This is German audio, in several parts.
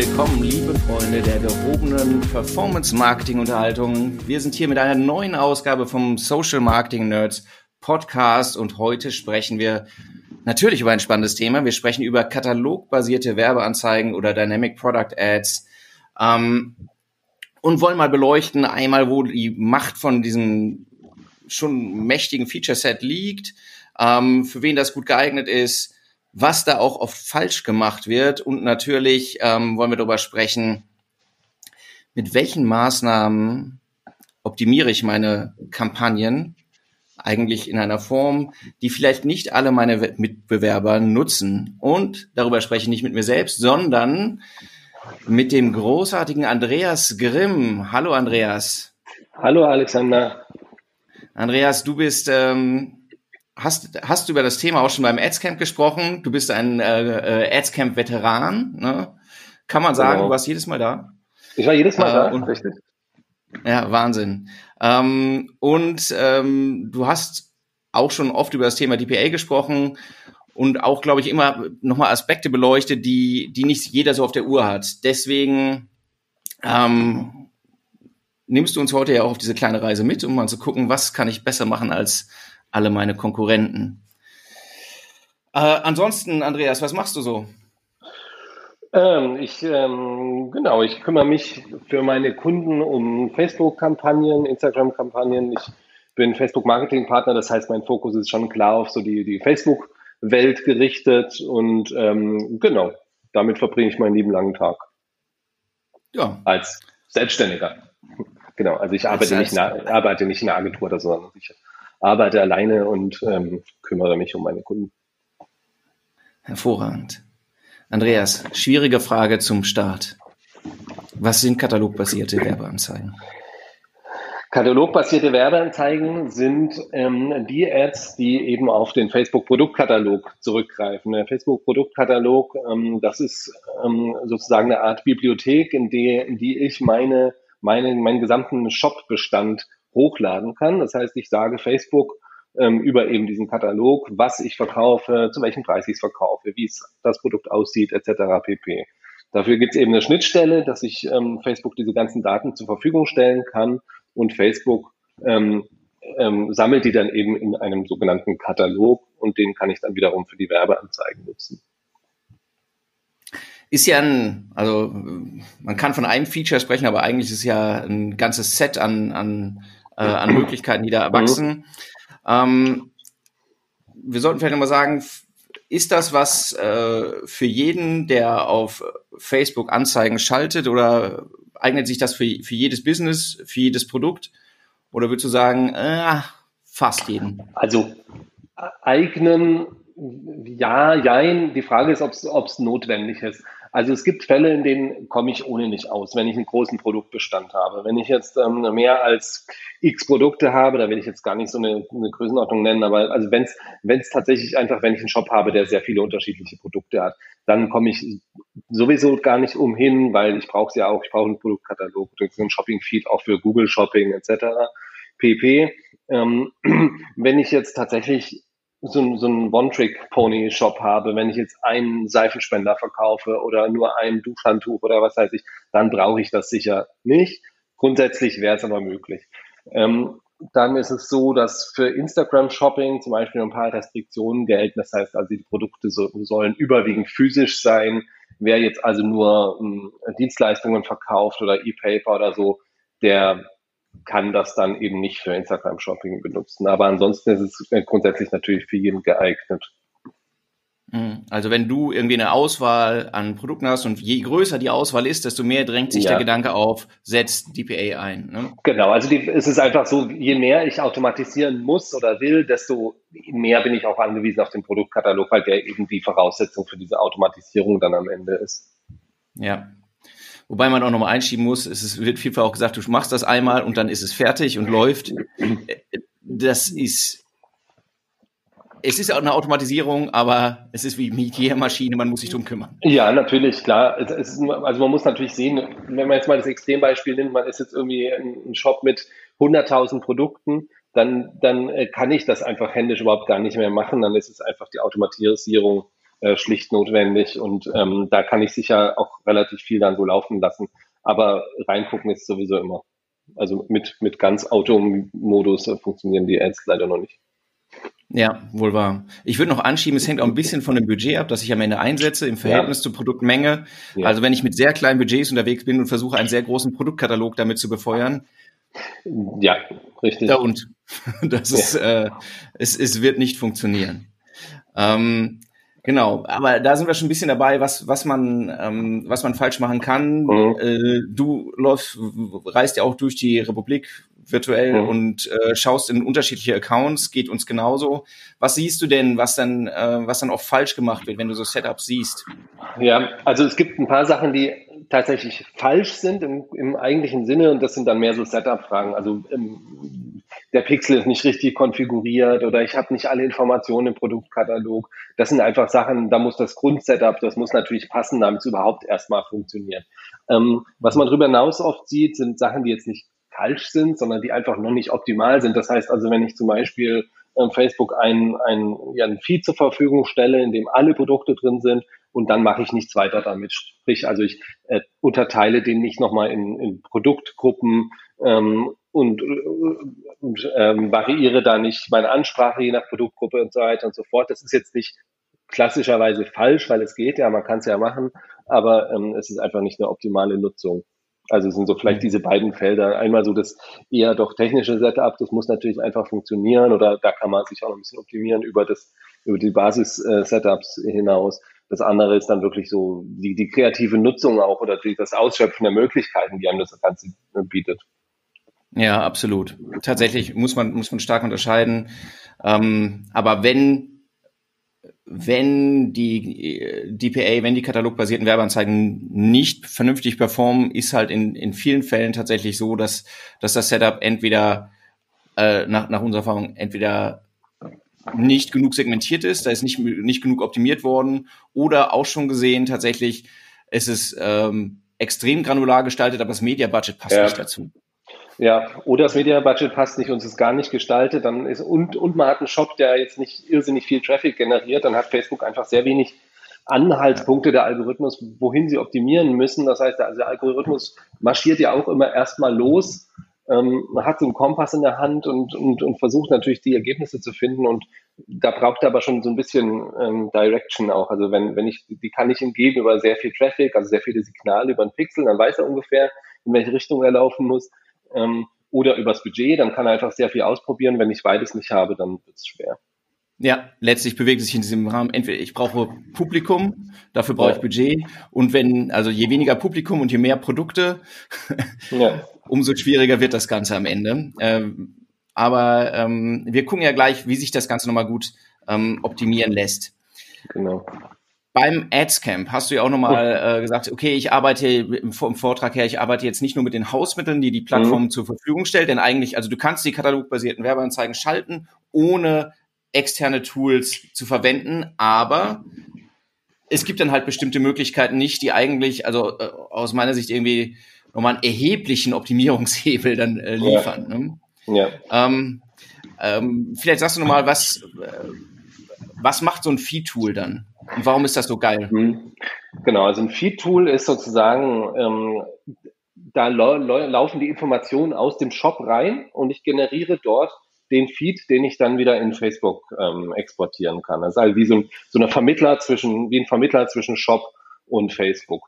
Willkommen, liebe Freunde der gehobenen Performance-Marketing-Unterhaltung. Wir sind hier mit einer neuen Ausgabe vom Social Marketing Nerds Podcast und heute sprechen wir natürlich über ein spannendes Thema. Wir sprechen über katalogbasierte Werbeanzeigen oder Dynamic Product Ads ähm, und wollen mal beleuchten, einmal, wo die Macht von diesem schon mächtigen Feature-Set liegt, ähm, für wen das gut geeignet ist, was da auch oft falsch gemacht wird und natürlich ähm, wollen wir darüber sprechen, mit welchen Maßnahmen optimiere ich meine Kampagnen eigentlich in einer Form, die vielleicht nicht alle meine Mitbewerber nutzen. Und darüber spreche ich nicht mit mir selbst, sondern mit dem großartigen Andreas Grimm. Hallo Andreas. Hallo Alexander. Andreas, du bist, ähm, hast, hast du über das Thema auch schon beim Adscamp gesprochen. Du bist ein äh, äh Adscamp-Veteran. Ne? Kann man sagen, genau. du warst jedes Mal da? Ich war jedes Mal äh, da, und, richtig. Ja, Wahnsinn. Ähm, und ähm, du hast auch schon oft über das Thema DPA gesprochen und auch, glaube ich, immer nochmal Aspekte beleuchtet, die, die nicht jeder so auf der Uhr hat. Deswegen ähm, nimmst du uns heute ja auch auf diese kleine Reise mit, um mal zu gucken, was kann ich besser machen als alle meine Konkurrenten. Äh, ansonsten, Andreas, was machst du so? Ähm, ich, ähm, genau, ich kümmere mich für meine Kunden um Facebook-Kampagnen, Instagram-Kampagnen. Ich bin Facebook-Marketing-Partner, das heißt, mein Fokus ist schon klar auf so die, die Facebook-Welt gerichtet und ähm, genau, damit verbringe ich meinen lieben langen Tag. Ja. Als Selbstständiger. Genau, also ich arbeite, nicht, in, arbeite nicht in der Agentur oder so, sondern ich arbeite alleine und ähm, kümmere mich um meine Kunden. Hervorragend. Andreas, schwierige Frage zum Start. Was sind katalogbasierte Werbeanzeigen? Katalogbasierte Werbeanzeigen sind ähm, die Ads, die eben auf den Facebook-Produktkatalog zurückgreifen. Der Facebook-Produktkatalog, ähm, das ist ähm, sozusagen eine Art Bibliothek, in, die, in die ich meine, meine, meinen gesamten Shop-Bestand hochladen kann. Das heißt, ich sage Facebook, ähm, über eben diesen Katalog, was ich verkaufe, zu welchem Preis ich es verkaufe, wie es das Produkt aussieht, etc. pp. Dafür gibt es eben eine Schnittstelle, dass ich ähm, Facebook diese ganzen Daten zur Verfügung stellen kann und Facebook ähm, ähm, sammelt die dann eben in einem sogenannten Katalog und den kann ich dann wiederum für die Werbeanzeigen nutzen. Ist ja ein, also man kann von einem Feature sprechen, aber eigentlich ist es ja ein ganzes Set an, an, äh, an Möglichkeiten, die da erwachsen. Mhm. Ähm, wir sollten vielleicht nochmal sagen, ist das was äh, für jeden, der auf Facebook Anzeigen schaltet oder eignet sich das für, für jedes Business, für jedes Produkt? Oder würdest du sagen, äh, fast jeden? Also eignen, ja, jein. Die Frage ist, ob es notwendig ist. Also es gibt Fälle, in denen komme ich ohne nicht aus, wenn ich einen großen Produktbestand habe. Wenn ich jetzt ähm, mehr als x Produkte habe, da will ich jetzt gar nicht so eine, eine Größenordnung nennen, aber also wenn es tatsächlich einfach, wenn ich einen Shop habe, der sehr viele unterschiedliche Produkte hat, dann komme ich sowieso gar nicht umhin, weil ich brauche es ja auch, ich brauche einen Produktkatalog, einen Shopping-Feed auch für Google Shopping etc. pp. Ähm, wenn ich jetzt tatsächlich so, so einen One-Trick-Pony-Shop habe, wenn ich jetzt einen Seifenspender verkaufe oder nur ein Duschhandtuch oder was weiß ich, dann brauche ich das sicher nicht. Grundsätzlich wäre es aber möglich. Ähm, dann ist es so, dass für Instagram-Shopping zum Beispiel ein paar Restriktionen gelten. Das heißt also, die Produkte so, sollen überwiegend physisch sein. Wer jetzt also nur ähm, Dienstleistungen verkauft oder E-Paper oder so, der kann das dann eben nicht für Instagram Shopping benutzen. Aber ansonsten ist es grundsätzlich natürlich für jeden geeignet. Mhm. Also wenn du irgendwie eine Auswahl an Produkten hast und je größer die Auswahl ist, desto mehr drängt sich ja. der Gedanke auf, setzt DPA ein. Ne? Genau, also die, es ist einfach so, je mehr ich automatisieren muss oder will, desto mehr bin ich auch angewiesen auf den Produktkatalog, weil der eben die Voraussetzung für diese Automatisierung dann am Ende ist. Ja, Wobei man auch nochmal einschieben muss, es wird vielfach auch gesagt, du machst das einmal und dann ist es fertig und läuft. Das ist, es ist auch eine Automatisierung, aber es ist wie mit jeder Maschine, man muss sich drum kümmern. Ja, natürlich, klar. Ist, also man muss natürlich sehen, wenn man jetzt mal das Extrembeispiel nimmt, man ist jetzt irgendwie ein Shop mit 100.000 Produkten, dann, dann äh, kann ich das einfach händisch überhaupt gar nicht mehr machen. Dann ist es einfach die Automatisierung äh, schlicht notwendig und ähm, da kann ich sicher auch relativ viel dann so laufen lassen. Aber reingucken ist sowieso immer. Also mit, mit ganz Automodus funktionieren die Ads leider noch nicht. Ja, wohl wahr. Ich würde noch anschieben, es hängt auch ein bisschen von dem Budget ab, das ich am Ende einsetze im Verhältnis ja. zur Produktmenge. Ja. Also wenn ich mit sehr kleinen Budgets unterwegs bin und versuche, einen sehr großen Produktkatalog damit zu befeuern. Ja, richtig. Da und das ist, äh, es, es wird nicht funktionieren. Ähm, Genau, aber da sind wir schon ein bisschen dabei, was, was man, ähm, was man falsch machen kann. Mhm. Äh, du läufst, reist ja auch durch die Republik virtuell mhm. und äh, schaust in unterschiedliche Accounts, geht uns genauso. Was siehst du denn, was dann, äh, was dann oft falsch gemacht wird, wenn du so Setups siehst? Ja, also es gibt ein paar Sachen, die tatsächlich falsch sind im, im eigentlichen Sinne und das sind dann mehr so Setup-Fragen. Also ähm, der Pixel ist nicht richtig konfiguriert oder ich habe nicht alle Informationen im Produktkatalog. Das sind einfach Sachen, da muss das Grundsetup, das muss natürlich passen, damit es überhaupt erstmal funktioniert. Ähm, was man darüber hinaus oft sieht, sind Sachen, die jetzt nicht falsch sind, sondern die einfach noch nicht optimal sind. Das heißt also, wenn ich zum Beispiel ähm, Facebook ein, ein, ja, ein Feed zur Verfügung stelle, in dem alle Produkte drin sind und dann mache ich nichts weiter damit. Sprich, also ich äh, unterteile den nicht nochmal in, in Produktgruppen ähm, und, und ähm, variiere da nicht meine Ansprache je nach Produktgruppe und so weiter und so fort. Das ist jetzt nicht klassischerweise falsch, weil es geht ja, man kann es ja machen, aber ähm, es ist einfach nicht eine optimale Nutzung. Also es sind so vielleicht diese beiden Felder. Einmal so das eher doch technische Setup, das muss natürlich einfach funktionieren oder da kann man sich auch noch ein bisschen optimieren über das, über die Basis-Setups hinaus. Das andere ist dann wirklich so die, die kreative Nutzung auch oder die, das Ausschöpfen der Möglichkeiten, die einem das Ganze bietet. Ja, absolut. Tatsächlich muss man, muss man stark unterscheiden. Ähm, aber wenn wenn die DPA, wenn die katalogbasierten Werbeanzeigen nicht vernünftig performen, ist halt in, in vielen Fällen tatsächlich so, dass, dass das Setup entweder äh, nach, nach unserer Erfahrung entweder nicht genug segmentiert ist, da ist nicht, nicht genug optimiert worden oder auch schon gesehen tatsächlich, es ist ähm, extrem granular gestaltet, aber das Media Budget passt ja. nicht dazu. Ja, oder das Media-Budget passt nicht und es ist gar nicht gestaltet, dann ist, und, und man hat einen Shop, der jetzt nicht irrsinnig viel Traffic generiert, dann hat Facebook einfach sehr wenig Anhaltspunkte der Algorithmus, wohin sie optimieren müssen. Das heißt, also der Algorithmus marschiert ja auch immer erstmal los. Ähm, hat so einen Kompass in der Hand und, und, und versucht natürlich die Ergebnisse zu finden und da braucht er aber schon so ein bisschen ähm, Direction auch. Also wenn, wenn ich, die kann ich ihm geben über sehr viel Traffic, also sehr viele Signale über einen Pixel, dann weiß er ungefähr, in welche Richtung er laufen muss ähm, oder übers Budget, dann kann er einfach sehr viel ausprobieren. Wenn ich beides nicht habe, dann wird es schwer. Ja, letztlich bewegt sich in diesem Rahmen. Entweder ich brauche Publikum, dafür brauche ja. ich Budget. Und wenn, also je weniger Publikum und je mehr Produkte, ja. umso schwieriger wird das Ganze am Ende. Ähm, aber ähm, wir gucken ja gleich, wie sich das Ganze nochmal gut ähm, optimieren lässt. Genau beim Adscamp hast du ja auch nochmal äh, gesagt, okay, ich arbeite im, im, Vortrag her, ich arbeite jetzt nicht nur mit den Hausmitteln, die die Plattform mhm. zur Verfügung stellt, denn eigentlich, also du kannst die katalogbasierten Werbeanzeigen schalten, ohne externe Tools zu verwenden, aber es gibt dann halt bestimmte Möglichkeiten nicht, die eigentlich, also äh, aus meiner Sicht irgendwie nochmal einen erheblichen Optimierungshebel dann äh, liefern. Ja. Ne? Ja. Ähm, ähm, vielleicht sagst du nochmal, was, äh, was macht so ein Feed-Tool dann? Und warum ist das so geil? Mhm. Genau, also ein Feed-Tool ist sozusagen, ähm, da laufen die Informationen aus dem Shop rein und ich generiere dort den Feed, den ich dann wieder in Facebook ähm, exportieren kann. Das ist also wie so ein, so eine Vermittler zwischen, wie ein Vermittler zwischen Shop und Facebook.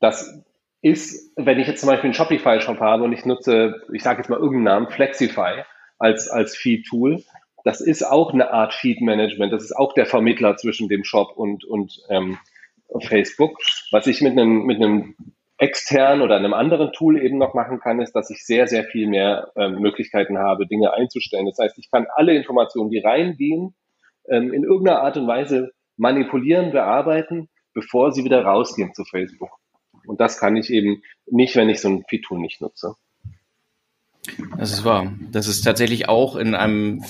Das ist, wenn ich jetzt zum Beispiel einen Shopify-Shop habe und ich nutze, ich sage jetzt mal irgendeinen Namen, Flexify als, als Feed-Tool, das ist auch eine Art Feed-Management. Das ist auch der Vermittler zwischen dem Shop und, und ähm, Facebook. Was ich mit einem, mit einem externen oder einem anderen Tool eben noch machen kann, ist, dass ich sehr, sehr viel mehr ähm, Möglichkeiten habe, Dinge einzustellen. Das heißt, ich kann alle Informationen, die reingehen, ähm, in irgendeiner Art und Weise manipulieren, bearbeiten, bevor sie wieder rausgehen zu Facebook. Und das kann ich eben nicht, wenn ich so ein Feed-Tool nicht nutze. Das ist wahr. Das ist tatsächlich auch in einem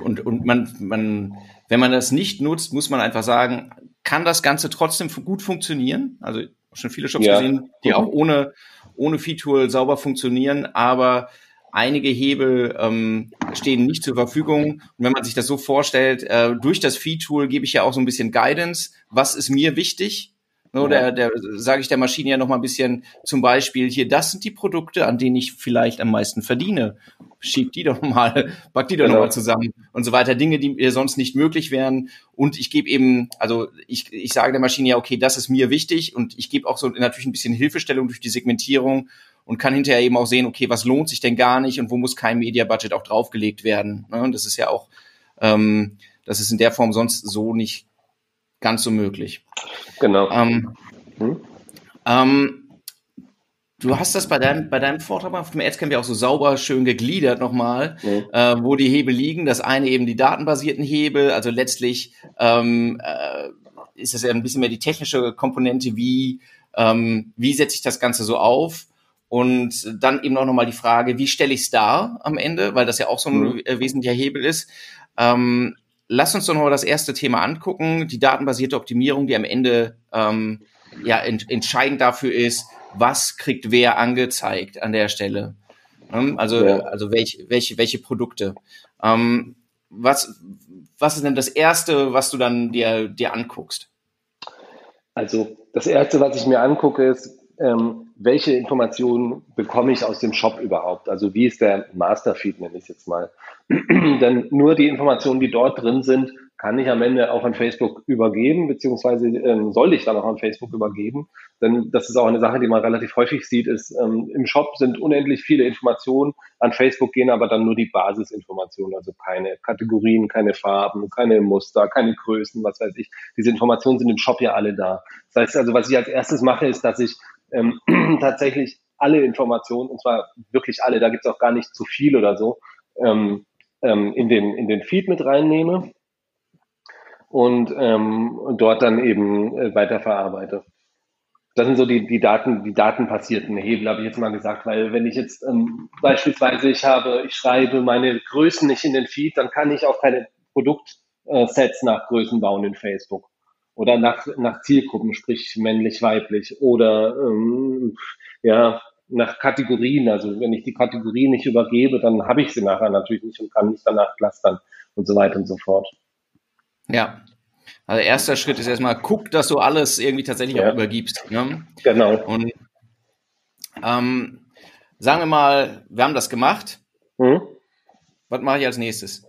und, und man, man, wenn man das nicht nutzt, muss man einfach sagen, kann das Ganze trotzdem gut funktionieren? Also schon viele Shops ja. gesehen, die auch ohne, ohne Feature sauber funktionieren, aber einige Hebel ähm, stehen nicht zur Verfügung. Und wenn man sich das so vorstellt, äh, durch das Feed-Tool gebe ich ja auch so ein bisschen Guidance. Was ist mir wichtig? Ne, der, der sage ich der Maschine ja noch mal ein bisschen zum Beispiel hier, das sind die Produkte, an denen ich vielleicht am meisten verdiene. Schieb die doch mal, pack die doch genau. noch mal zusammen und so weiter. Dinge, die sonst nicht möglich wären. Und ich gebe eben, also ich, ich sage der Maschine ja, okay, das ist mir wichtig und ich gebe auch so natürlich ein bisschen Hilfestellung durch die Segmentierung und kann hinterher eben auch sehen, okay, was lohnt sich denn gar nicht und wo muss kein Media-Budget auch draufgelegt werden. Ne? Und das ist ja auch, ähm, das ist in der Form sonst so nicht ganz so möglich. Genau. Ähm, hm? ähm, du hast das bei deinem, bei deinem Vortrag auf dem Adscamp ja auch so sauber schön gegliedert nochmal, mhm. äh, wo die Hebel liegen. Das eine eben die datenbasierten Hebel, also letztlich ähm, äh, ist das ja ein bisschen mehr die technische Komponente, wie, ähm, wie setze ich das Ganze so auf? Und dann eben auch nochmal die Frage, wie stelle ich es dar am Ende, weil das ja auch so ein mhm. wesentlicher Hebel ist. Ähm, lass uns doch noch das erste Thema angucken, die datenbasierte Optimierung, die am Ende ähm, ja ent entscheidend dafür ist, was kriegt wer angezeigt an der Stelle. Ähm, also ja. also welche welche welche Produkte. Ähm, was was ist denn das erste, was du dann dir dir anguckst? Also das erste, was ich mir angucke, ist ähm, welche Informationen bekomme ich aus dem Shop überhaupt? Also wie ist der Masterfeed, nenne ich es jetzt mal. Denn nur die Informationen, die dort drin sind, kann ich am Ende auch an Facebook übergeben, beziehungsweise ähm, soll ich dann auch an Facebook übergeben. Denn das ist auch eine Sache, die man relativ häufig sieht, ist, ähm, im Shop sind unendlich viele Informationen, an Facebook gehen aber dann nur die Basisinformationen, also keine Kategorien, keine Farben, keine Muster, keine Größen, was weiß ich. Diese Informationen sind im Shop ja alle da. Das heißt also, was ich als erstes mache, ist, dass ich ähm, tatsächlich alle Informationen, und zwar wirklich alle, da gibt es auch gar nicht zu viel oder so, ähm, ähm, in, den, in den Feed mit reinnehme und ähm, dort dann eben äh, weiterverarbeite. Das sind so die, die Daten, die datenbasierten Hebel, habe ich jetzt mal gesagt, weil wenn ich jetzt ähm, beispielsweise ich habe, ich schreibe meine Größen nicht in den Feed, dann kann ich auch keine Produktsets nach Größen bauen in Facebook oder nach, nach Zielgruppen, sprich männlich, weiblich oder ähm, ja, nach Kategorien. Also wenn ich die Kategorien nicht übergebe, dann habe ich sie nachher natürlich nicht und kann nicht danach clustern und so weiter und so fort. Ja. Also erster Schritt ist erstmal, guck, dass du alles irgendwie tatsächlich ja. auch übergibst. Ne? Genau. Und ähm, sagen wir mal, wir haben das gemacht. Mhm. Was mache ich als nächstes?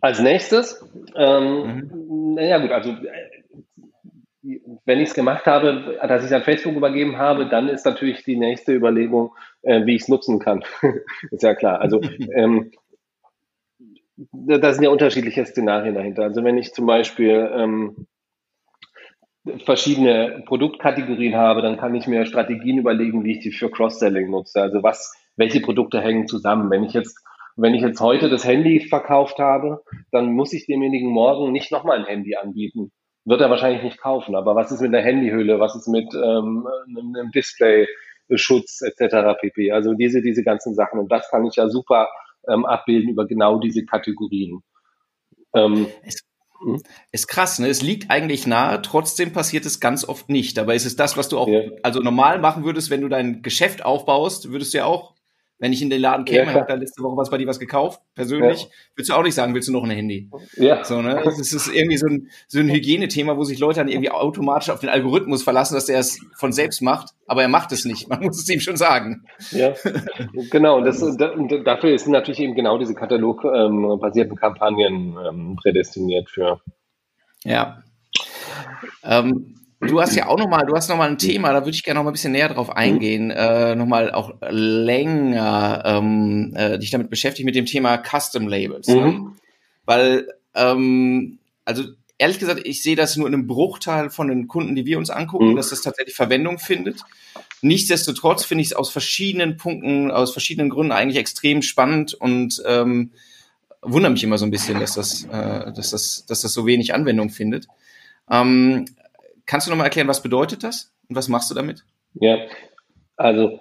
Als nächstes, ähm, mhm. naja gut, also äh, wenn ich es gemacht habe, dass ich es an Facebook übergeben habe, dann ist natürlich die nächste Überlegung, äh, wie ich es nutzen kann. ist ja klar. Also ähm, da sind ja unterschiedliche Szenarien dahinter. Also wenn ich zum Beispiel ähm, verschiedene Produktkategorien habe, dann kann ich mir Strategien überlegen, wie ich die für Cross-Selling nutze. Also was, welche Produkte hängen zusammen. Wenn ich jetzt wenn ich jetzt heute das Handy verkauft habe, dann muss ich demjenigen morgen nicht nochmal ein Handy anbieten. Wird er wahrscheinlich nicht kaufen. Aber was ist mit der Handyhülle? Was ist mit ähm, einem Displayschutz etc. pp. Also diese, diese ganzen Sachen. Und das kann ich ja super ähm, abbilden über genau diese Kategorien. Ähm, hm? ist krass, ne? Es liegt eigentlich nahe, trotzdem passiert es ganz oft nicht. Dabei ist es das, was du auch ja. also normal machen würdest, wenn du dein Geschäft aufbaust, würdest du ja auch wenn ich in den Laden käme, ja, habe da letzte Woche was bei dir was gekauft, persönlich, ja. würdest du auch nicht sagen, willst du noch ein Handy? Ja. So, ne? Das ist irgendwie so ein, so ein Hygienethema, wo sich Leute dann irgendwie automatisch auf den Algorithmus verlassen, dass der es von selbst macht, aber er macht es nicht. Man muss es ihm schon sagen. Ja, genau. Und, das, und dafür sind natürlich eben genau diese katalogbasierten Kampagnen ähm, prädestiniert für. Ja. Ähm, Du hast ja auch nochmal, du hast nochmal ein Thema, da würde ich gerne noch mal ein bisschen näher drauf eingehen, äh, nochmal auch länger ähm, äh, dich damit beschäftigen mit dem Thema Custom Labels. Ne? Mhm. Ne? Weil, ähm, also ehrlich gesagt, ich sehe das nur in einem Bruchteil von den Kunden, die wir uns angucken, mhm. dass das tatsächlich Verwendung findet. Nichtsdestotrotz finde ich es aus verschiedenen Punkten, aus verschiedenen Gründen eigentlich extrem spannend und ähm, wundere mich immer so ein bisschen, dass das, äh, dass das, dass das so wenig Anwendung findet. Ähm, Kannst du nochmal erklären, was bedeutet das und was machst du damit? Ja, also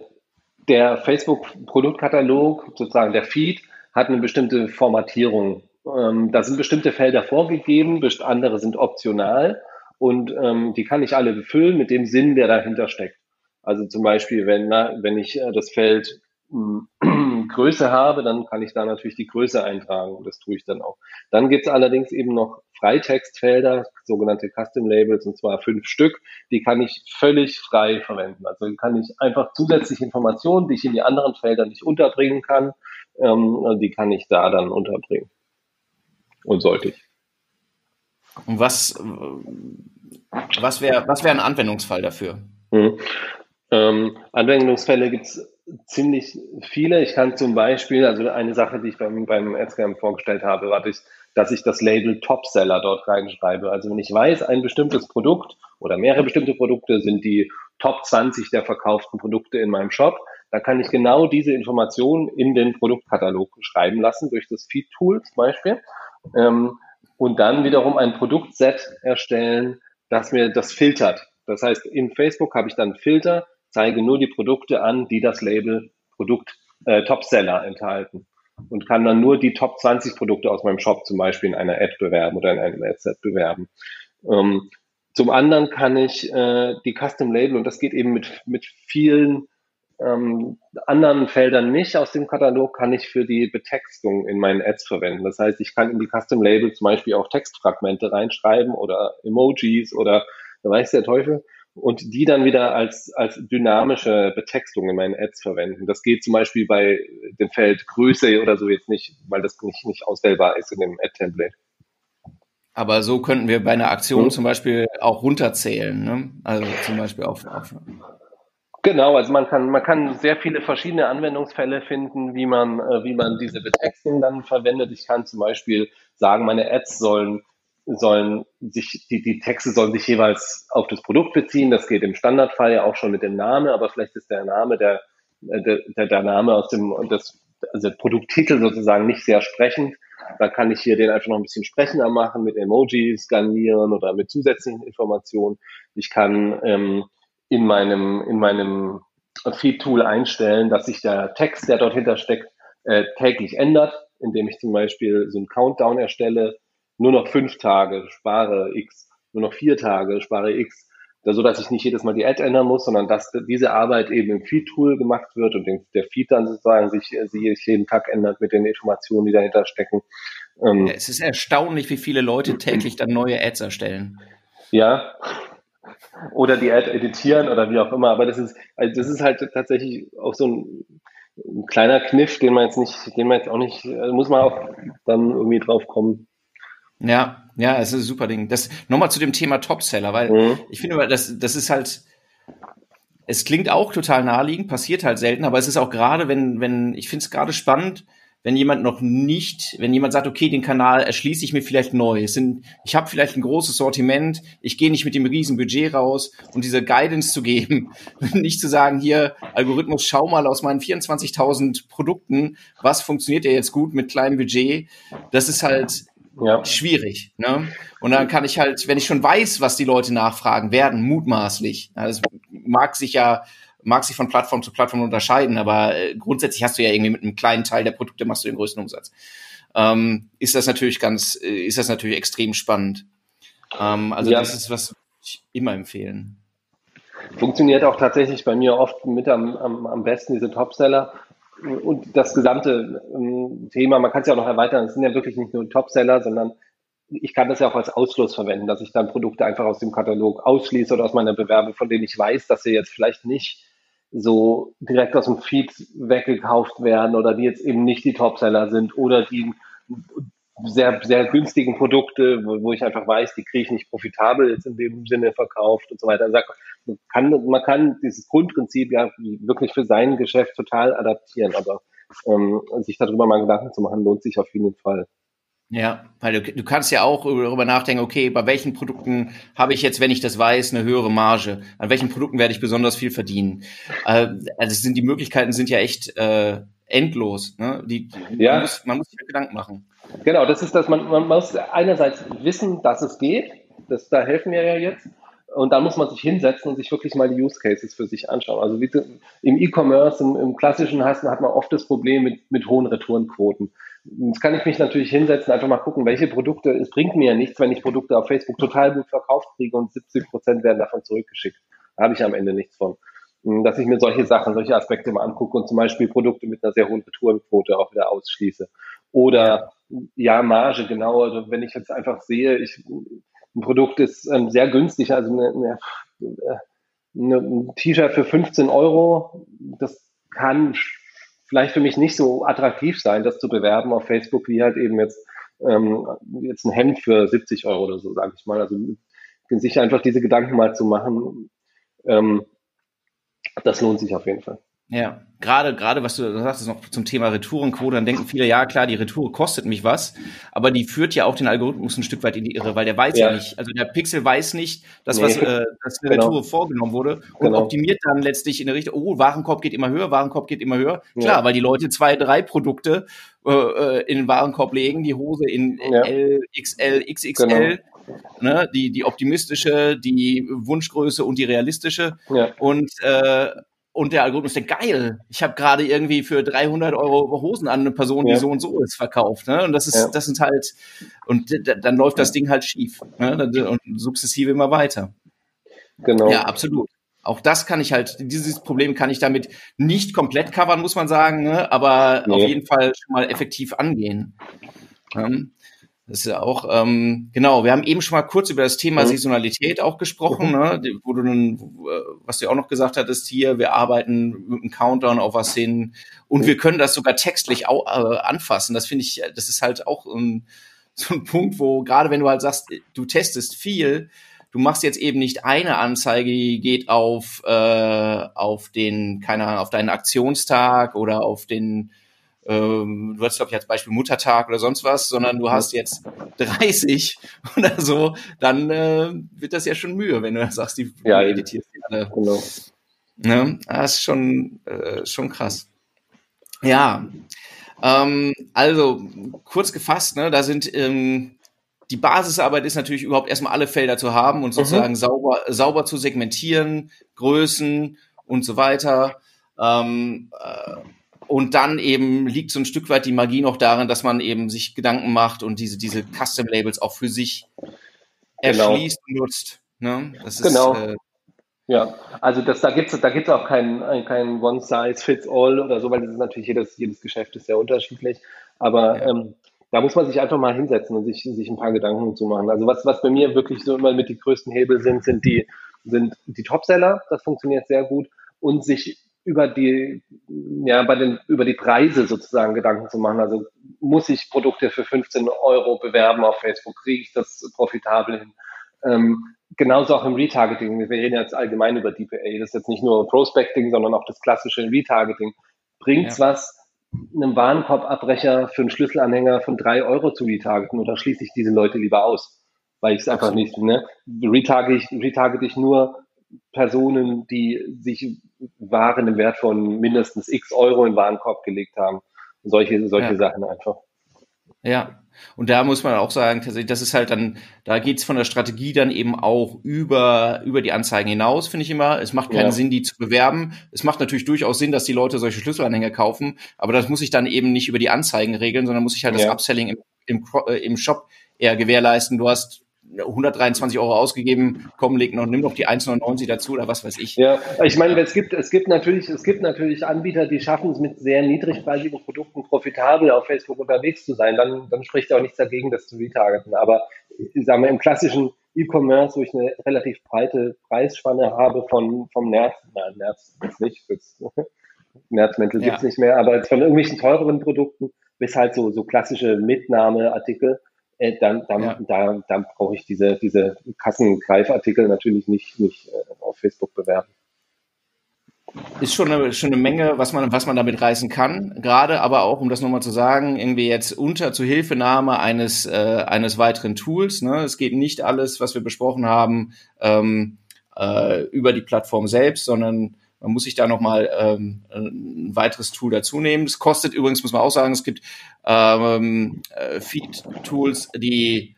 der Facebook-Produktkatalog, sozusagen der Feed, hat eine bestimmte Formatierung. Ähm, da sind bestimmte Felder vorgegeben, andere sind optional und ähm, die kann ich alle befüllen mit dem Sinn, der dahinter steckt. Also zum Beispiel, wenn, na, wenn ich äh, das Feld Größe habe, dann kann ich da natürlich die Größe eintragen und das tue ich dann auch. Dann gibt es allerdings eben noch Freitextfelder, sogenannte Custom Labels, und zwar fünf Stück, die kann ich völlig frei verwenden. Also kann ich einfach zusätzliche Informationen, die ich in die anderen Felder nicht unterbringen kann, ähm, die kann ich da dann unterbringen. Und sollte ich. Und was, was wäre was wär ein Anwendungsfall dafür? Hm. Ähm, Anwendungsfälle gibt es ziemlich viele. Ich kann zum Beispiel, also eine Sache, die ich beim, beim Adscam vorgestellt habe, war, dass, dass ich das Label Topseller dort reinschreibe. Also wenn ich weiß, ein bestimmtes Produkt oder mehrere bestimmte Produkte sind die Top 20 der verkauften Produkte in meinem Shop, dann kann ich genau diese Informationen in den Produktkatalog schreiben lassen, durch das Feed-Tool zum Beispiel. Ähm, und dann wiederum ein Produktset erstellen, das mir das filtert. Das heißt, in Facebook habe ich dann Filter, zeige nur die Produkte an, die das Label Produkt äh, Topseller enthalten und kann dann nur die Top 20 Produkte aus meinem Shop zum Beispiel in einer Ad bewerben oder in einem Ad-Set bewerben. Ähm, zum anderen kann ich äh, die Custom Label, und das geht eben mit, mit vielen ähm, anderen Feldern nicht aus dem Katalog, kann ich für die Betextung in meinen Ads verwenden. Das heißt, ich kann in die Custom Label zum Beispiel auch Textfragmente reinschreiben oder Emojis oder da weiß der Teufel und die dann wieder als, als dynamische Betextung in meinen Ads verwenden. Das geht zum Beispiel bei dem Feld Größe oder so jetzt nicht, weil das nicht, nicht auswählbar ist in dem Ad-Template. Aber so könnten wir bei einer Aktion mhm. zum Beispiel auch runterzählen, ne? Also zum Beispiel auf, auf Genau, also man kann, man kann sehr viele verschiedene Anwendungsfälle finden, wie man, äh, wie man diese Betextung dann verwendet. Ich kann zum Beispiel sagen, meine Ads sollen sollen sich, die, die Texte sollen sich jeweils auf das Produkt beziehen. Das geht im Standardfall ja auch schon mit dem Namen, aber vielleicht ist der Name der, der, der, der Name aus dem, das, also der Produkttitel sozusagen nicht sehr sprechend. Da kann ich hier den einfach noch ein bisschen sprechender machen, mit Emojis skanieren oder mit zusätzlichen Informationen. Ich kann ähm, in meinem, in meinem Feed-Tool einstellen, dass sich der Text, der dort hinter steckt, äh, täglich ändert, indem ich zum Beispiel so einen Countdown erstelle, nur noch fünf Tage, spare X, nur noch vier Tage, spare X, so dass ich nicht jedes Mal die Ad ändern muss, sondern dass diese Arbeit eben im Feed-Tool gemacht wird und der Feed dann sozusagen sich, sich jeden Tag ändert mit den Informationen, die dahinter stecken. Ähm, es ist erstaunlich, wie viele Leute täglich dann neue Ads erstellen. Ja. Oder die Ad editieren oder wie auch immer. Aber das ist, also das ist halt tatsächlich auch so ein, ein kleiner Kniff, den man jetzt nicht, den man jetzt auch nicht, muss man auch dann irgendwie drauf kommen, ja, ja, es ist ein super Ding. Das nochmal zu dem Thema Topseller, weil mhm. ich finde, das, das ist halt, es klingt auch total naheliegend, passiert halt selten, aber es ist auch gerade, wenn, wenn, ich finde es gerade spannend, wenn jemand noch nicht, wenn jemand sagt, okay, den Kanal erschließe ich mir vielleicht neu. Es sind, ich habe vielleicht ein großes Sortiment, ich gehe nicht mit dem riesen Budget raus und diese Guidance zu geben, nicht zu sagen, hier Algorithmus, schau mal aus meinen 24.000 Produkten, was funktioniert ja jetzt gut mit kleinem Budget. Das ist halt ja. schwierig. Ne? Und dann kann ich halt, wenn ich schon weiß, was die Leute nachfragen werden, mutmaßlich, das mag sich ja mag sich von Plattform zu Plattform unterscheiden, aber äh, grundsätzlich hast du ja irgendwie mit einem kleinen Teil der Produkte machst du den größten Umsatz. Ähm, ist das natürlich ganz, äh, ist das natürlich extrem spannend. Ähm, also ja. das ist was ich immer empfehlen. Funktioniert auch tatsächlich bei mir oft mit am, am, am besten diese Topseller und das gesamte ähm, Thema, man kann es ja auch noch erweitern, es sind ja wirklich nicht nur Topseller, sondern ich kann das ja auch als Ausschluss verwenden, dass ich dann Produkte einfach aus dem Katalog ausschließe oder aus meiner Bewerbung, von denen ich weiß, dass sie jetzt vielleicht nicht so direkt aus dem Feed weggekauft werden oder die jetzt eben nicht die Topseller sind oder die sehr, sehr günstigen Produkte, wo, wo ich einfach weiß, die kriege ich nicht profitabel jetzt in dem Sinne verkauft und so weiter. Also man kann, man kann dieses Grundprinzip ja wirklich für sein Geschäft total adaptieren, aber ähm, sich darüber mal Gedanken zu machen, lohnt sich auf jeden Fall. Ja, weil du, du kannst ja auch darüber nachdenken, okay, bei welchen Produkten habe ich jetzt, wenn ich das weiß, eine höhere Marge? An welchen Produkten werde ich besonders viel verdienen? Äh, also sind die Möglichkeiten sind ja echt äh, endlos. Ne? Die, ja. man, muss, man muss sich Gedanken machen. Genau, das ist das, man, man muss einerseits wissen, dass es geht, das, da helfen wir ja jetzt. Und dann muss man sich hinsetzen und sich wirklich mal die Use Cases für sich anschauen. Also wie im E-Commerce, im, im, klassischen hast, hat man oft das Problem mit, mit hohen Retourenquoten. Jetzt kann ich mich natürlich hinsetzen, einfach mal gucken, welche Produkte, es bringt mir ja nichts, wenn ich Produkte auf Facebook total gut verkauft kriege und 70 Prozent werden davon zurückgeschickt. Da habe ich am Ende nichts von. hm, dass ich mir solche Sachen, solche Aspekte mal angucke und zum Beispiel Produkte mit einer sehr hohen Retourenquote auch wieder ausschließe. Oder ja, Marge, genau. Also wenn ich jetzt einfach sehe, ich, ein Produkt ist ähm, sehr günstig, also eine, eine, eine, ein T-Shirt für 15 Euro, das kann vielleicht für mich nicht so attraktiv sein, das zu bewerben auf Facebook, wie halt eben jetzt, ähm, jetzt ein Hemd für 70 Euro oder so, sage ich mal. Also sich einfach diese Gedanken mal zu machen, ähm, das lohnt sich auf jeden Fall. Ja, gerade, gerade was du sagst, noch zum Thema Retourenquote, dann denken viele, ja klar, die Retour kostet mich was, aber die führt ja auch den Algorithmus ein Stück weit in die Irre, weil der weiß ja, ja nicht, also der Pixel weiß nicht, dass nee. was, äh, dass eine genau. Retour vorgenommen wurde und genau. optimiert dann letztlich in der Richtung, oh, Warenkorb geht immer höher, Warenkorb geht immer höher. Klar, ja. weil die Leute zwei, drei Produkte äh, äh in den Warenkorb legen, die Hose in ja. L, XL, XXL. Genau. Ne, die, die optimistische, die Wunschgröße und die realistische. Und äh, und der Algorithmus denkt, geil, ich habe gerade irgendwie für 300 Euro Hosen an eine Person, die ja. so und so ist, verkauft. Ne? Und das ist, ja. das sind halt, und dann läuft das Ding halt schief. Ne? Und sukzessive immer weiter. Genau. Ja, absolut. Auch das kann ich halt, dieses Problem kann ich damit nicht komplett covern, muss man sagen, ne? aber nee. auf jeden Fall schon mal effektiv angehen. Ähm, das ist ja auch, ähm, genau, wir haben eben schon mal kurz über das Thema mhm. Saisonalität auch gesprochen, mhm. ne, wo du dann, was du auch noch gesagt hattest hier, wir arbeiten mit einem Countdown auf was hin und mhm. wir können das sogar textlich auch, äh, anfassen. Das finde ich, das ist halt auch ein, so ein Punkt, wo gerade wenn du halt sagst, du testest viel, du machst jetzt eben nicht eine Anzeige, die geht auf, äh, auf den, keine Ahnung, auf deinen Aktionstag oder auf den ähm, du hast, glaube ich, als Beispiel Muttertag oder sonst was, sondern du hast jetzt 30 oder so, dann äh, wird das ja schon Mühe, wenn du sagst, die ja, editierst die alle. Genau. Ne? Das ist schon, äh, schon krass. Ja, ähm, also kurz gefasst, ne, da sind ähm, die Basisarbeit ist natürlich überhaupt erstmal alle Felder zu haben und sozusagen mhm. sauber, sauber zu segmentieren, Größen und so weiter. Ähm, äh, und dann eben liegt so ein Stück weit die Magie noch darin, dass man eben sich Gedanken macht und diese, diese Custom-Labels auch für sich genau. erschließt und nutzt. Ne? Das genau. Ist, äh, ja, also das, da gibt es da gibt's auch kein, kein One-Size-Fits-All oder so, weil das ist natürlich jedes, jedes Geschäft ist sehr unterschiedlich. Aber ja. ähm, da muss man sich einfach mal hinsetzen und sich, sich ein paar Gedanken zu machen. Also was, was bei mir wirklich so immer mit die größten Hebel sind, sind die, sind die Topseller. Das funktioniert sehr gut. Und sich über die, ja, bei den, über die Preise sozusagen Gedanken zu machen. Also muss ich Produkte für 15 Euro bewerben auf Facebook? Kriege ich das profitabel hin? Ähm, genauso auch im Retargeting. Wir reden jetzt allgemein über DPA. Das ist jetzt nicht nur Prospecting, sondern auch das klassische Retargeting. Bringt's ja. was, einem Warenkorbabbrecher für einen Schlüsselanhänger von drei Euro zu retargeten oder schließe ich diese Leute lieber aus? Weil ich es einfach nicht, ne? Retargete ich, retargete ich nur Personen, die sich Waren im Wert von mindestens x Euro in den Warenkorb gelegt haben. Solche, solche ja. Sachen einfach. Ja, und da muss man auch sagen, tatsächlich, das ist halt dann, da geht's von der Strategie dann eben auch über, über die Anzeigen hinaus, finde ich immer. Es macht keinen ja. Sinn, die zu bewerben. Es macht natürlich durchaus Sinn, dass die Leute solche Schlüsselanhänger kaufen, aber das muss ich dann eben nicht über die Anzeigen regeln, sondern muss ich halt ja. das Upselling im, im, äh, im Shop eher gewährleisten. Du hast 123 Euro ausgegeben, komm, leg noch, nimm noch die 1,99 dazu oder was weiß ich. Ja, ich meine, es gibt, es gibt natürlich, es gibt natürlich Anbieter, die schaffen es mit sehr niedrigpreisigen Produkten profitabel auf Facebook unterwegs zu sein. Dann, dann spricht ja auch nichts dagegen, das zu retargeten. Aber ich sage mal, im klassischen E-Commerce, wo ich eine relativ breite Preisspanne habe von, vom Nerz, nein, Nerz jetzt nicht, Nerzmäntel ja. gibt's nicht mehr, aber von irgendwelchen teureren Produkten bis halt so, so klassische Mitnahmeartikel, äh, dann, dann, ja. da, dann brauche ich diese, diese Kassengreifartikel natürlich nicht, nicht äh, auf Facebook bewerben. Ist schon eine, schon eine Menge, was man, was man damit reißen kann. Gerade aber auch, um das nochmal zu sagen, irgendwie jetzt unter Zuhilfenahme eines, äh, eines weiteren Tools. Ne? Es geht nicht alles, was wir besprochen haben, ähm, äh, über die Plattform selbst, sondern man muss sich da nochmal ähm, ein weiteres Tool dazu nehmen. Es kostet übrigens, muss man auch sagen, es gibt ähm, äh, Feed-Tools, die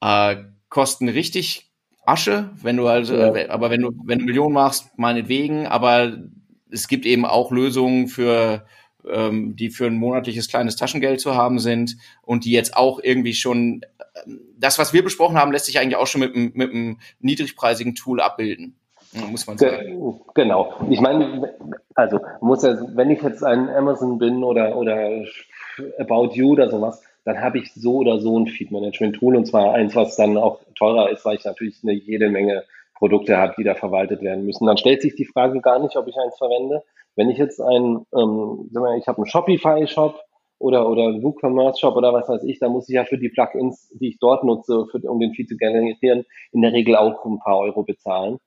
äh, kosten richtig Asche, wenn du also, ja. aber wenn du, wenn du Millionen machst, meinetwegen, aber es gibt eben auch Lösungen für ähm, die für ein monatliches kleines Taschengeld zu haben sind und die jetzt auch irgendwie schon äh, das, was wir besprochen haben, lässt sich eigentlich auch schon mit, mit einem niedrigpreisigen Tool abbilden. Muss man sagen. Genau. Ich meine, also muss ja, wenn ich jetzt ein Amazon bin oder, oder About You oder sowas, dann habe ich so oder so ein Feed-Management-Tool und zwar eins, was dann auch teurer ist, weil ich natürlich eine jede Menge Produkte habe, die da verwaltet werden müssen. Dann stellt sich die Frage gar nicht, ob ich eins verwende. Wenn ich jetzt ein, ähm, ich habe einen Shopify-Shop oder, oder einen WooCommerce-Shop oder was weiß ich, da muss ich ja für die Plugins, die ich dort nutze, für, um den Feed zu generieren, in der Regel auch ein paar Euro bezahlen.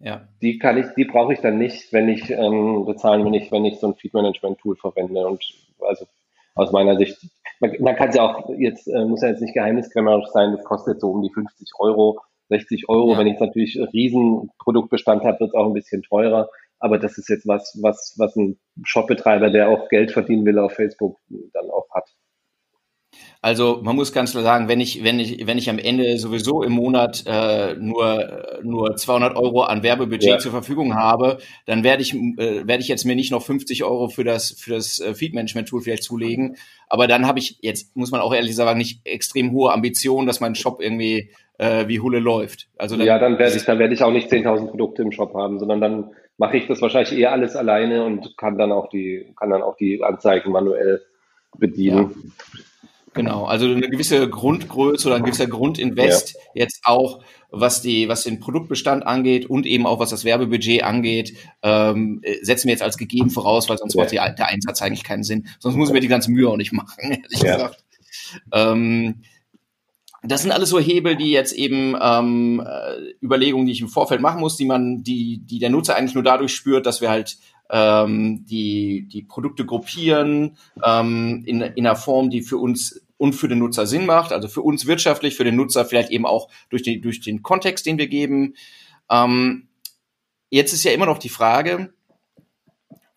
Ja. Die kann ich, die brauche ich dann nicht, wenn ich ähm, bezahlen, wenn ich, wenn ich so ein Feed-Management-Tool verwende. Und also aus meiner Sicht, man, man kann es ja auch jetzt, äh, muss ja jetzt nicht geheimniskrämerisch sein, das kostet so um die 50 Euro, 60 Euro. Ja. Wenn ich natürlich einen riesen Produktbestand habe, wird es auch ein bisschen teurer. Aber das ist jetzt was, was, was ein Shopbetreiber, der auch Geld verdienen will auf Facebook, dann auch hat. Also man muss ganz klar sagen, wenn ich, wenn ich, wenn ich am Ende sowieso im Monat äh, nur, nur 200 Euro an Werbebudget ja. zur Verfügung habe, dann werde ich, äh, werde ich jetzt mir nicht noch 50 Euro für das, für das äh, Feed-Management-Tool vielleicht zulegen. Aber dann habe ich jetzt, muss man auch ehrlich sagen, nicht extrem hohe Ambitionen, dass mein Shop irgendwie äh, wie Hulle läuft. Also dann, ja, dann werde ich, dann werde ich auch nicht 10.000 Produkte im Shop haben, sondern dann mache ich das wahrscheinlich eher alles alleine und kann dann auch die, kann dann auch die Anzeigen manuell bedienen. Ja. Genau, also eine gewisse Grundgröße oder ein gewisser Grundinvest ja. jetzt auch, was die, was den Produktbestand angeht und eben auch was das Werbebudget angeht, ähm, setzen wir jetzt als gegeben voraus, weil sonst ja. macht die, der Einsatz eigentlich keinen Sinn. Sonst muss wir die ganze Mühe auch nicht machen, ehrlich ja. gesagt. Ähm, das sind alles so Hebel, die jetzt eben ähm, äh, Überlegungen, die ich im Vorfeld machen muss, die man, die, die der Nutzer eigentlich nur dadurch spürt, dass wir halt ähm, die, die Produkte gruppieren ähm, in, in einer Form, die für uns und für den Nutzer Sinn macht, also für uns wirtschaftlich, für den Nutzer vielleicht eben auch durch, die, durch den Kontext, den wir geben. Ähm, jetzt ist ja immer noch die Frage,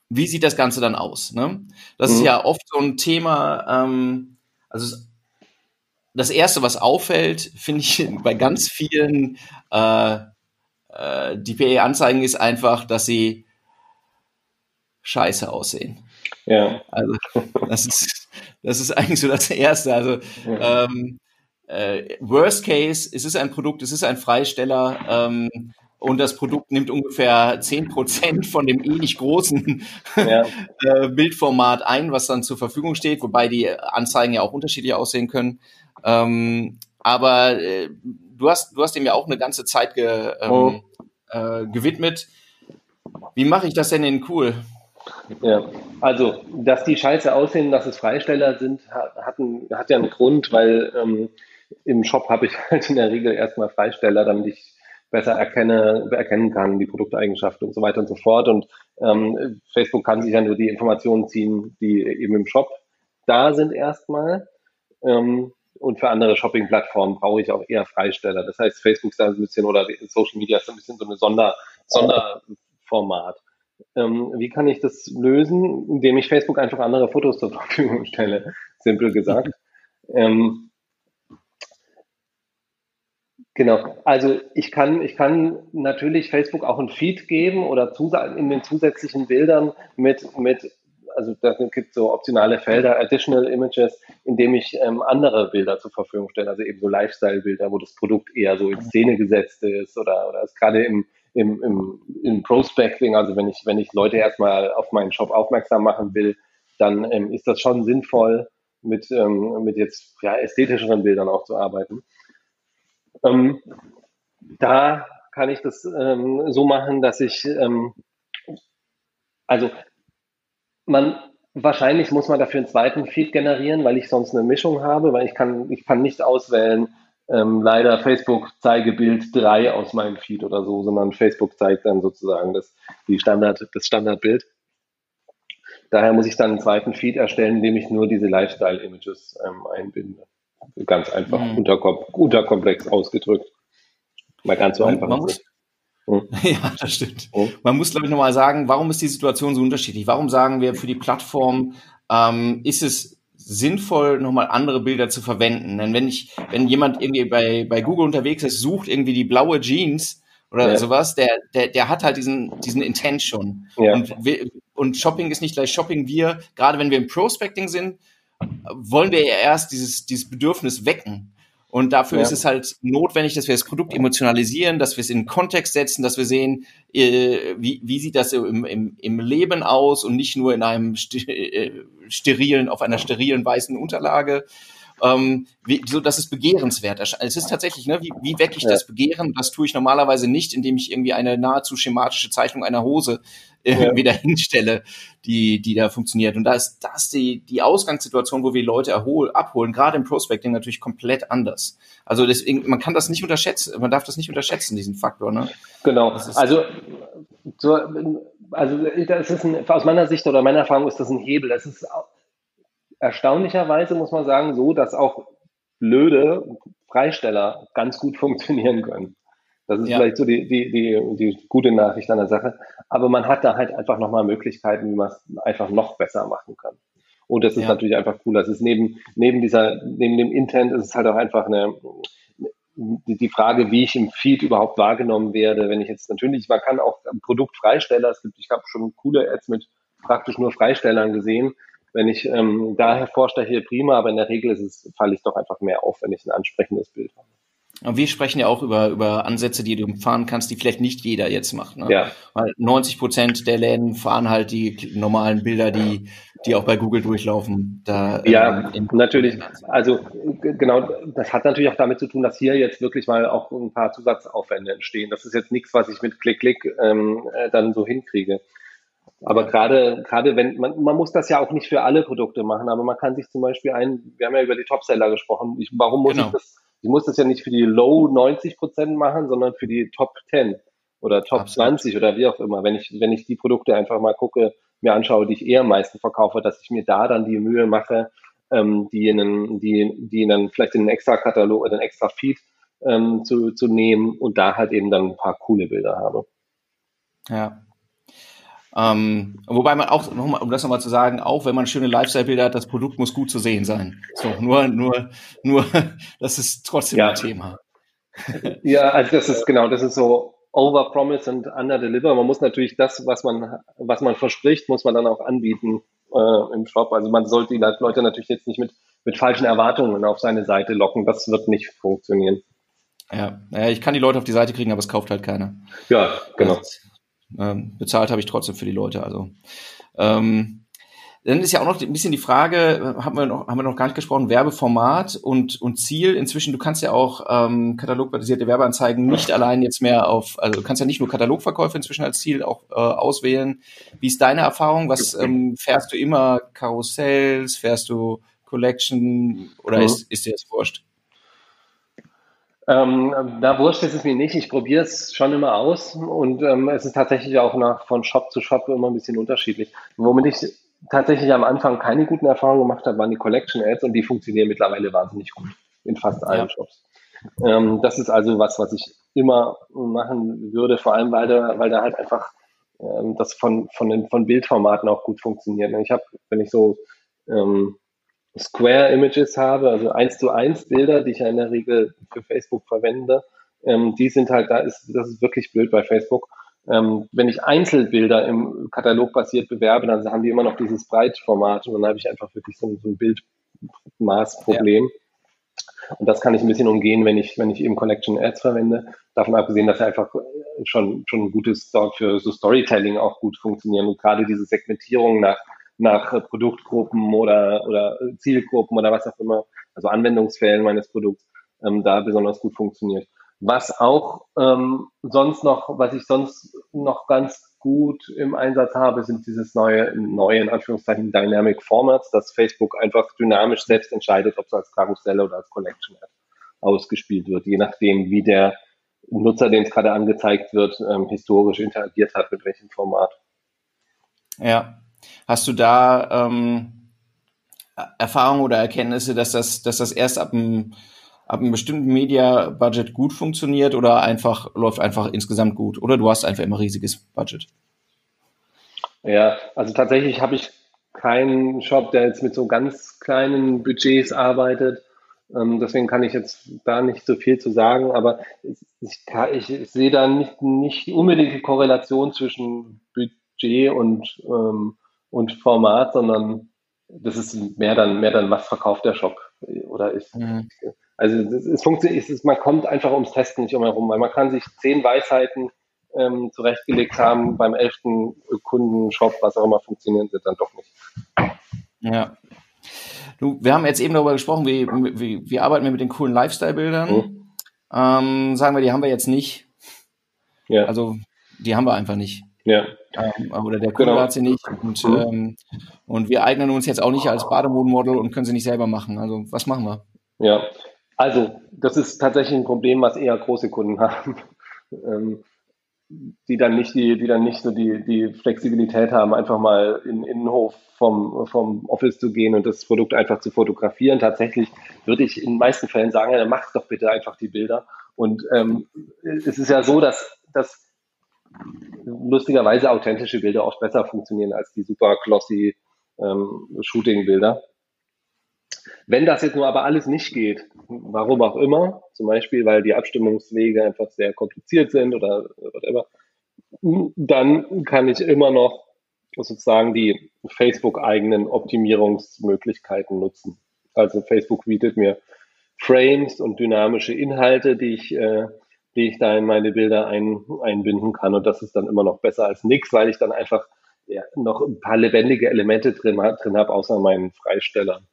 wie sieht das Ganze dann aus? Ne? Das mhm. ist ja oft so ein Thema, ähm, also das Erste, was auffällt, finde ich bei ganz vielen äh, äh, DPA-Anzeigen ist einfach, dass sie scheiße aussehen. Ja. Also das ist, das ist eigentlich so das Erste. Also ja. ähm, äh, Worst Case, es ist ein Produkt, es ist ein Freisteller ähm, und das Produkt nimmt ungefähr zehn Prozent von dem eh nicht großen ja. äh, Bildformat ein, was dann zur Verfügung steht, wobei die Anzeigen ja auch unterschiedlich aussehen können. Ähm, aber äh, du hast, du hast dem ja auch eine ganze Zeit ge, ähm, oh. äh, gewidmet. Wie mache ich das denn in cool? Ja, also, dass die scheiße aussehen, dass es Freisteller sind, hat, ein, hat ja einen Grund, weil ähm, im Shop habe ich halt in der Regel erstmal Freisteller, damit ich besser erkenne, erkennen kann, die Produkteigenschaften und so weiter und so fort. Und ähm, Facebook kann sich ja nur die Informationen ziehen, die eben im Shop da sind erstmal. Ähm, und für andere Shopping-Plattformen brauche ich auch eher Freisteller. Das heißt, Facebook ist da ein bisschen oder Social Media ist ein bisschen so eine Sonder, Sonderformat. Ähm, wie kann ich das lösen? Indem ich Facebook einfach andere Fotos zur Verfügung stelle, simpel gesagt. Ähm, genau, also ich kann, ich kann natürlich Facebook auch ein Feed geben oder in den zusätzlichen Bildern mit, mit also da gibt so optionale Felder, Additional Images, in dem ich ähm, andere Bilder zur Verfügung stelle, also eben so Lifestyle-Bilder, wo das Produkt eher so in Szene gesetzt ist oder, oder ist gerade im im, im, im Prospecting, also wenn ich, wenn ich Leute erstmal auf meinen Shop aufmerksam machen will, dann ähm, ist das schon sinnvoll, mit, ähm, mit jetzt ja, ästhetischeren Bildern auch zu arbeiten. Ähm, da kann ich das ähm, so machen, dass ich, ähm, also man, wahrscheinlich muss man dafür einen zweiten Feed generieren, weil ich sonst eine Mischung habe, weil ich kann, ich kann nicht auswählen, ähm, leider Facebook Zeigebild 3 aus meinem Feed oder so, sondern Facebook zeigt dann sozusagen das, die Standard, das Standardbild. Daher muss ich dann einen zweiten Feed erstellen, in dem ich nur diese Lifestyle-Images ähm, einbinde. Ganz einfach, mhm. unterkom unterkomplex ausgedrückt. Mal ganz so einfach. Man muss, mhm. Ja, das stimmt. Mhm. Man muss, glaube ich, nochmal sagen, warum ist die Situation so unterschiedlich? Warum sagen wir für die Plattform, ähm, ist es sinnvoll, nochmal andere Bilder zu verwenden. Denn wenn ich, wenn jemand irgendwie bei, bei Google unterwegs ist, sucht irgendwie die blaue Jeans oder ja. sowas, der, der, der hat halt diesen, diesen Intent schon. Ja. Und, und Shopping ist nicht gleich Shopping. Wir, gerade wenn wir im Prospecting sind, wollen wir ja erst dieses, dieses Bedürfnis wecken. Und dafür ja. ist es halt notwendig, dass wir das Produkt emotionalisieren, dass wir es in den Kontext setzen, dass wir sehen, äh, wie, wie sieht das im, im, im Leben aus und nicht nur in einem äh, sterilen, auf einer sterilen weißen Unterlage ähm, wie, so dass es begehrenswert erscheint. Es ist tatsächlich, ne, wie, wie wecke ich ja. das Begehren? Das tue ich normalerweise nicht, indem ich irgendwie eine nahezu schematische Zeichnung einer Hose äh, ja. wieder hinstelle, die, die da funktioniert. Und da ist das die, die Ausgangssituation, wo wir Leute erhol, abholen, gerade im Prospecting natürlich komplett anders. Also deswegen, man kann das nicht unterschätzen, man darf das nicht unterschätzen, diesen Faktor. Ne? Genau. Also, so, also das ist ein, aus meiner Sicht oder meiner Erfahrung ist das ein Hebel. Das ist erstaunlicherweise muss man sagen, so, dass auch blöde Freisteller ganz gut funktionieren können. Das ist ja. vielleicht so die, die, die, die gute Nachricht an der Sache. Aber man hat da halt einfach nochmal Möglichkeiten, wie man es einfach noch besser machen kann. Und das ist ja. natürlich einfach cool. Das ist neben, neben dieser, neben dem Intent ist es halt auch einfach eine, die Frage, wie ich im Feed überhaupt wahrgenommen werde. Wenn ich jetzt natürlich, man kann auch Produktfreisteller, es gibt, ich habe schon coole Ads mit praktisch nur Freistellern gesehen, wenn ich ähm, da hervorsteche, prima, aber in der Regel ist es, falle ich doch einfach mehr auf, wenn ich ein ansprechendes Bild habe. Und wir sprechen ja auch über, über Ansätze, die du fahren kannst, die vielleicht nicht jeder jetzt macht. Ne? Ja. Weil 90 Prozent der Läden fahren halt die normalen Bilder, die, die auch bei Google durchlaufen. Da, ja, ähm, natürlich. Also genau, das hat natürlich auch damit zu tun, dass hier jetzt wirklich mal auch ein paar Zusatzaufwände entstehen. Das ist jetzt nichts, was ich mit Klick, Klick ähm, äh, dann so hinkriege. Aber gerade, gerade wenn, man, man muss das ja auch nicht für alle Produkte machen, aber man kann sich zum Beispiel ein, wir haben ja über die Topseller gesprochen, ich, warum muss genau. ich das, ich muss das ja nicht für die Low 90 Prozent machen, sondern für die Top 10 oder Top Absolut. 20 oder wie auch immer. Wenn ich, wenn ich die Produkte einfach mal gucke, mir anschaue, die ich eher am meisten verkaufe, dass ich mir da dann die Mühe mache, ähm, die in einen, die, die dann vielleicht in einen extra Katalog oder einen extra Feed ähm, zu, zu nehmen und da halt eben dann ein paar coole Bilder habe. Ja, ähm, wobei man auch, um das nochmal zu sagen, auch wenn man schöne Lifestyle-Bilder hat, das Produkt muss gut zu sehen sein. So, nur, nur, nur, das ist trotzdem ja. ein Thema. Ja, also das ist genau, das ist so over promise and under deliver. Man muss natürlich das, was man, was man verspricht, muss man dann auch anbieten äh, im Shop. Also man sollte die Leute natürlich jetzt nicht mit, mit falschen Erwartungen auf seine Seite locken. Das wird nicht funktionieren. Ja, ich kann die Leute auf die Seite kriegen, aber es kauft halt keiner. Ja, genau. Das, ähm, bezahlt habe ich trotzdem für die Leute. Also ähm, dann ist ja auch noch ein bisschen die Frage, haben wir noch, haben wir noch gar nicht gesprochen, Werbeformat und, und Ziel. Inzwischen, du kannst ja auch ähm, katalogbasierte Werbeanzeigen nicht allein jetzt mehr auf, also du kannst ja nicht nur Katalogverkäufe inzwischen als Ziel auch äh, auswählen. Wie ist deine Erfahrung? Was ähm, fährst du immer Karussells, fährst du Collection oder mhm. ist, ist dir das wurscht? Ähm, na, wurscht ist es mir nicht. Ich probiere es schon immer aus und ähm, es ist tatsächlich auch nach, von Shop zu Shop immer ein bisschen unterschiedlich. Womit ich tatsächlich am Anfang keine guten Erfahrungen gemacht habe, waren die Collection Ads und die funktionieren mittlerweile wahnsinnig gut in fast allen ja. Shops. Ähm, das ist also was, was ich immer machen würde, vor allem weil da, weil da halt einfach ähm, das von, von, den, von Bildformaten auch gut funktioniert. Ich habe, wenn ich so ähm, Square Images habe, also eins zu eins Bilder, die ich ja in der Regel für Facebook verwende, ähm, die sind halt, da ist, das ist wirklich blöd bei Facebook. Ähm, wenn ich Einzelbilder im Katalog basiert bewerbe, dann haben die immer noch dieses Breitformat und dann habe ich einfach wirklich so ein, so ein Bildmaßproblem. Ja. Und das kann ich ein bisschen umgehen, wenn ich, wenn ich eben Collection Ads verwende. Davon abgesehen, dass er einfach schon, schon ein gutes für so Storytelling auch gut funktionieren und gerade diese Segmentierung nach nach Produktgruppen oder, oder Zielgruppen oder was auch immer, also Anwendungsfällen meines Produkts, ähm, da besonders gut funktioniert. Was auch ähm, sonst noch, was ich sonst noch ganz gut im Einsatz habe, sind dieses neue, neue in Anführungszeichen Dynamic Formats, dass Facebook einfach dynamisch selbst entscheidet, ob es als Karussell oder als Collection Ad ausgespielt wird, je nachdem, wie der Nutzer, dem es gerade angezeigt wird, ähm, historisch interagiert hat, mit welchem Format. Ja, Hast du da ähm, Erfahrungen oder Erkenntnisse, dass das, dass das erst ab einem, ab einem bestimmten Media-Budget gut funktioniert oder einfach läuft einfach insgesamt gut? Oder du hast einfach immer riesiges Budget? Ja, also tatsächlich habe ich keinen Shop, der jetzt mit so ganz kleinen Budgets arbeitet. Ähm, deswegen kann ich jetzt da nicht so viel zu sagen, aber ich, ich, ich sehe da nicht, nicht unbedingt die Korrelation zwischen Budget und ähm, und Format, sondern das ist mehr dann, mehr dann, was verkauft der Shop oder ist. Mhm. Also es, es funktioniert, es, man kommt einfach ums Testen nicht umherum, weil man kann sich zehn Weisheiten ähm, zurechtgelegt haben, beim elften Kundenshop, was auch immer funktionieren sie dann doch nicht. Ja. Du, wir haben jetzt eben darüber gesprochen, wie, wie, wie arbeiten wir mit den coolen Lifestyle-Bildern. Mhm. Ähm, sagen wir, die haben wir jetzt nicht. Ja. Also die haben wir einfach nicht. Ja. Ähm, oder der Kunde genau. hat sie nicht. Und, mhm. ähm, und wir eignen uns jetzt auch nicht als Bademodenmodel und können sie nicht selber machen. Also was machen wir? Ja, also das ist tatsächlich ein Problem, was eher große Kunden haben. Ähm, die dann nicht die, die dann nicht so die, die Flexibilität haben, einfach mal in den Innenhof vom, vom Office zu gehen und das Produkt einfach zu fotografieren. Tatsächlich würde ich in den meisten Fällen sagen, ja, dann mach doch bitte einfach die Bilder. Und ähm, es ist ja so, dass, dass lustigerweise authentische Bilder oft besser funktionieren als die super glossy ähm, Shooting-Bilder. Wenn das jetzt nur aber alles nicht geht, warum auch immer, zum Beispiel, weil die Abstimmungswege einfach sehr kompliziert sind oder whatever, dann kann ich immer noch sozusagen die Facebook-eigenen Optimierungsmöglichkeiten nutzen. Also Facebook bietet mir Frames und dynamische Inhalte, die ich, äh, die ich da in meine Bilder ein, einbinden kann. Und das ist dann immer noch besser als nichts, weil ich dann einfach ja, noch ein paar lebendige Elemente drin, drin habe, außer meinen Freistellern.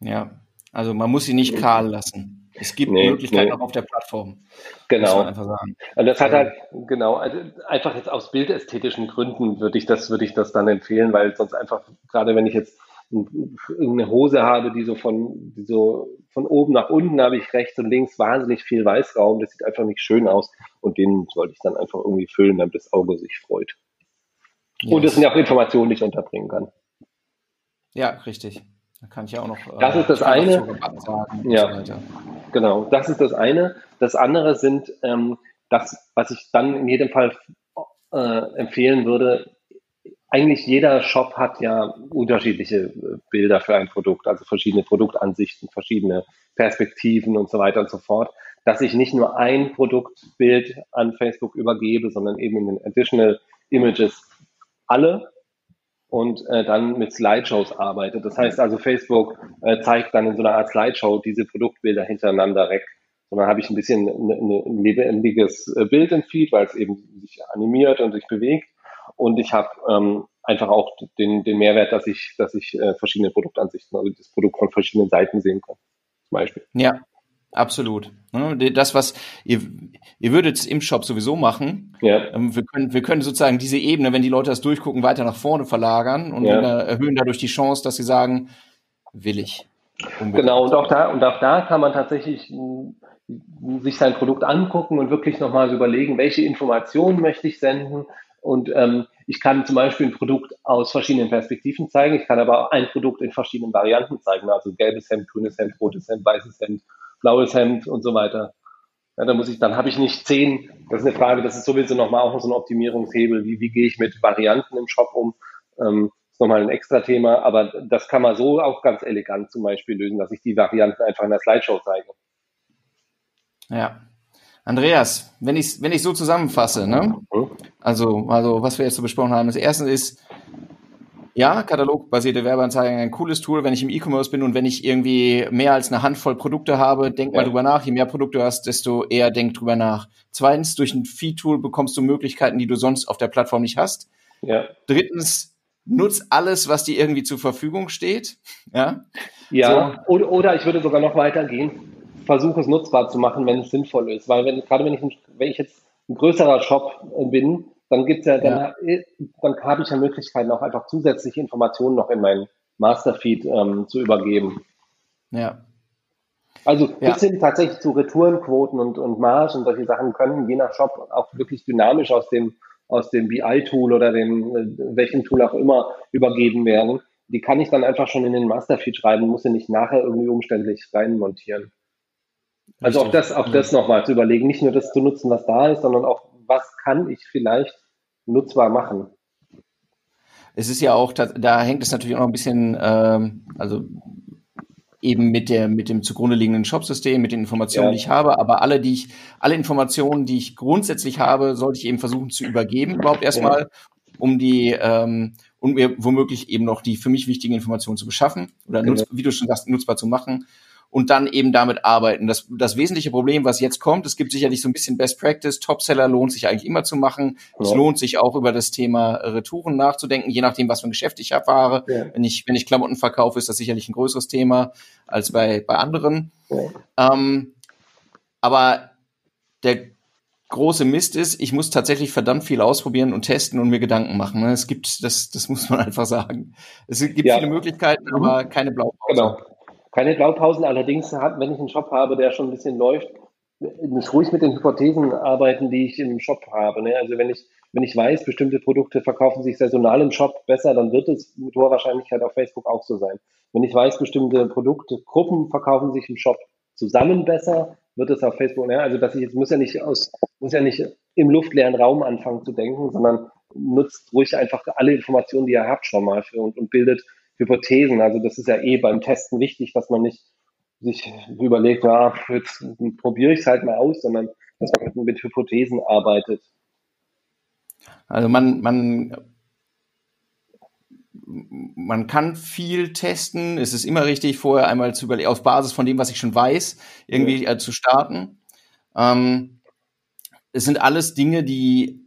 Ja, also man muss sie nicht kahl lassen. Es gibt nee, Möglichkeiten nee. auch auf der Plattform. Genau. Und das hat halt, genau, also einfach jetzt aus bildästhetischen Gründen würde ich das, würde ich das dann empfehlen, weil sonst einfach, gerade wenn ich jetzt eine Hose habe, die so von, die so von oben nach unten habe ich rechts und links wahnsinnig viel Weißraum, das sieht einfach nicht schön aus und den sollte ich dann einfach irgendwie füllen, damit das Auge sich freut. Yes. Und es sind ja auch Informationen, die ich unterbringen kann. Ja, richtig. Da kann ich ja auch noch. Das äh, ist das eine. ja, so genau. Das ist das eine. Das andere sind ähm, das, was ich dann in jedem Fall äh, empfehlen würde. Eigentlich jeder Shop hat ja unterschiedliche äh, Bilder für ein Produkt, also verschiedene Produktansichten, verschiedene Perspektiven und so weiter und so fort. Dass ich nicht nur ein Produktbild an Facebook übergebe, sondern eben in den Additional Images alle und äh, dann mit Slideshows arbeitet. Das heißt also, Facebook äh, zeigt dann in so einer Art Slideshow diese Produktbilder hintereinander weg. Und dann habe ich ein bisschen ein lebendiges äh, Bild im Feed, weil es eben sich animiert und sich bewegt. Und ich habe ähm, einfach auch den, den Mehrwert, dass ich, dass ich äh, verschiedene Produktansichten, also das Produkt von verschiedenen Seiten sehen kann. Zum Beispiel. Ja, Absolut. Ne, das, was ihr, ihr würdet im Shop sowieso machen. Ja. Ähm, wir können, wir können sozusagen diese Ebene, wenn die Leute das durchgucken, weiter nach vorne verlagern und ja. erhöhen dadurch die Chance, dass sie sagen, will ich. Unbedingt. Genau, und auch da, und auch da kann man tatsächlich sich sein Produkt angucken und wirklich nochmal überlegen, welche Informationen möchte ich senden. Und ähm, ich kann zum Beispiel ein Produkt aus verschiedenen Perspektiven zeigen. Ich kann aber auch ein Produkt in verschiedenen Varianten zeigen. Also gelbes Hemd, grünes Hemd, rotes Hemd, weißes Hemd blaues Hemd und so weiter. Ja, da muss ich, dann habe ich nicht zehn. Das ist eine Frage, das ist sowieso nochmal auch so ein Optimierungshebel. Wie, wie gehe ich mit Varianten im Shop um? Ähm, ist nochmal ein extra Thema, aber das kann man so auch ganz elegant zum Beispiel lösen, dass ich die Varianten einfach in der Slideshow zeige. Ja. Andreas, wenn ich wenn ich so zusammenfasse, ne? Also, also was wir jetzt so besprochen haben, das erste ist, ja, katalogbasierte Werbeanzeigen ein cooles Tool, wenn ich im E-Commerce bin und wenn ich irgendwie mehr als eine Handvoll Produkte habe, denk ja. mal drüber nach. Je mehr Produkte du hast, desto eher denk drüber nach. Zweitens, durch ein Feed-Tool bekommst du Möglichkeiten, die du sonst auf der Plattform nicht hast. Ja. Drittens, nutz alles, was dir irgendwie zur Verfügung steht. Ja. Ja. So. Oder, oder ich würde sogar noch weitergehen. Versuche es nutzbar zu machen, wenn es sinnvoll ist. Weil wenn, gerade wenn ich, wenn ich jetzt ein größerer Shop bin, dann gibt's ja, dann, ja. dann habe ich ja Möglichkeiten, auch einfach zusätzliche Informationen noch in meinen Masterfeed ähm, zu übergeben. Ja. Also bis ja. hin tatsächlich zu Retourenquoten und, und Marge und solche Sachen können je nach Shop auch wirklich dynamisch aus dem, aus dem BI-Tool oder dem, äh, welchem Tool auch immer übergeben werden. Die kann ich dann einfach schon in den Masterfeed schreiben, muss sie nicht nachher irgendwie umständlich reinmontieren. Also auch das, auch das nochmal zu überlegen, nicht nur das zu nutzen, was da ist, sondern auch was kann ich vielleicht nutzbar machen. Es ist ja auch, da hängt es natürlich auch noch ein bisschen, ähm, also eben mit der mit dem zugrunde liegenden Shopsystem, mit den Informationen, ja. die ich habe, aber alle, die ich, alle Informationen, die ich grundsätzlich habe, sollte ich eben versuchen zu übergeben, überhaupt erstmal, ja. um die ähm, und mir womöglich eben noch die für mich wichtigen Informationen zu beschaffen oder genau. nutz, wie du schon sagst, nutzbar zu machen. Und dann eben damit arbeiten. Das, das wesentliche Problem, was jetzt kommt, es gibt sicherlich so ein bisschen Best Practice, Topseller lohnt sich eigentlich immer zu machen. Ja. Es lohnt sich auch über das Thema Retouren nachzudenken, je nachdem, was für ein Geschäft ich erfahre. Ja. Wenn ich, wenn ich Klamotten verkaufe, ist das sicherlich ein größeres Thema als bei, bei anderen. Ja. Ähm, aber der große Mist ist, ich muss tatsächlich verdammt viel ausprobieren und testen und mir Gedanken machen. Ne? Es gibt, das, das muss man einfach sagen. Es gibt ja. viele Möglichkeiten, mhm. aber keine Blaupause. Genau. Keine Blaupausen. Allerdings, hat, wenn ich einen Shop habe, der schon ein bisschen läuft, muss ruhig mit den Hypothesen arbeiten, die ich im Shop habe. Ne? Also wenn ich, wenn ich weiß, bestimmte Produkte verkaufen sich saisonal im Shop besser, dann wird es mit hoher Wahrscheinlichkeit auf Facebook auch so sein. Wenn ich weiß, bestimmte Produktgruppen verkaufen sich im Shop zusammen besser, wird es auf Facebook, ne? also dass ich jetzt muss ja nicht aus, muss ja nicht im luftleeren Raum anfangen zu denken, sondern nutzt ruhig einfach alle Informationen, die ihr habt schon mal für und, und bildet Hypothesen. Also das ist ja eh beim Testen wichtig, dass man nicht sich überlegt, ja, jetzt probiere ich es halt mal aus, sondern dass man mit, mit Hypothesen arbeitet. Also man, man man kann viel testen. Es ist immer richtig, vorher einmal zu überlegen, auf Basis von dem, was ich schon weiß, irgendwie äh, zu starten. Ähm, es sind alles Dinge, die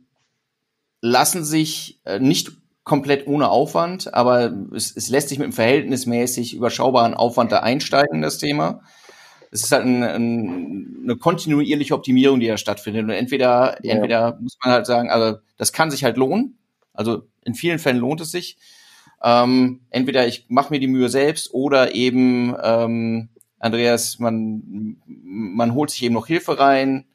lassen sich äh, nicht komplett ohne Aufwand, aber es, es lässt sich mit einem verhältnismäßig überschaubaren Aufwand da einsteigen in das Thema. Es ist halt ein, ein, eine kontinuierliche Optimierung, die da stattfindet. Und entweder, ja. entweder muss man halt sagen, also das kann sich halt lohnen. Also in vielen Fällen lohnt es sich. Ähm, entweder ich mache mir die Mühe selbst oder eben, ähm, Andreas, man, man holt sich eben noch Hilfe rein,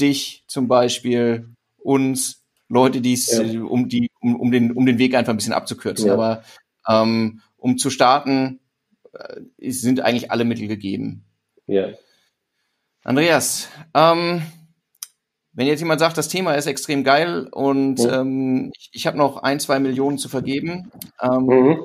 dich zum Beispiel, uns, Leute, die es, ja. um die, um, um den, um den Weg einfach ein bisschen abzukürzen. Ja. Aber ähm, um zu starten, äh, sind eigentlich alle Mittel gegeben. Ja. Andreas, ähm, wenn jetzt jemand sagt, das Thema ist extrem geil und mhm. ähm, ich, ich habe noch ein, zwei Millionen zu vergeben, ähm, mhm.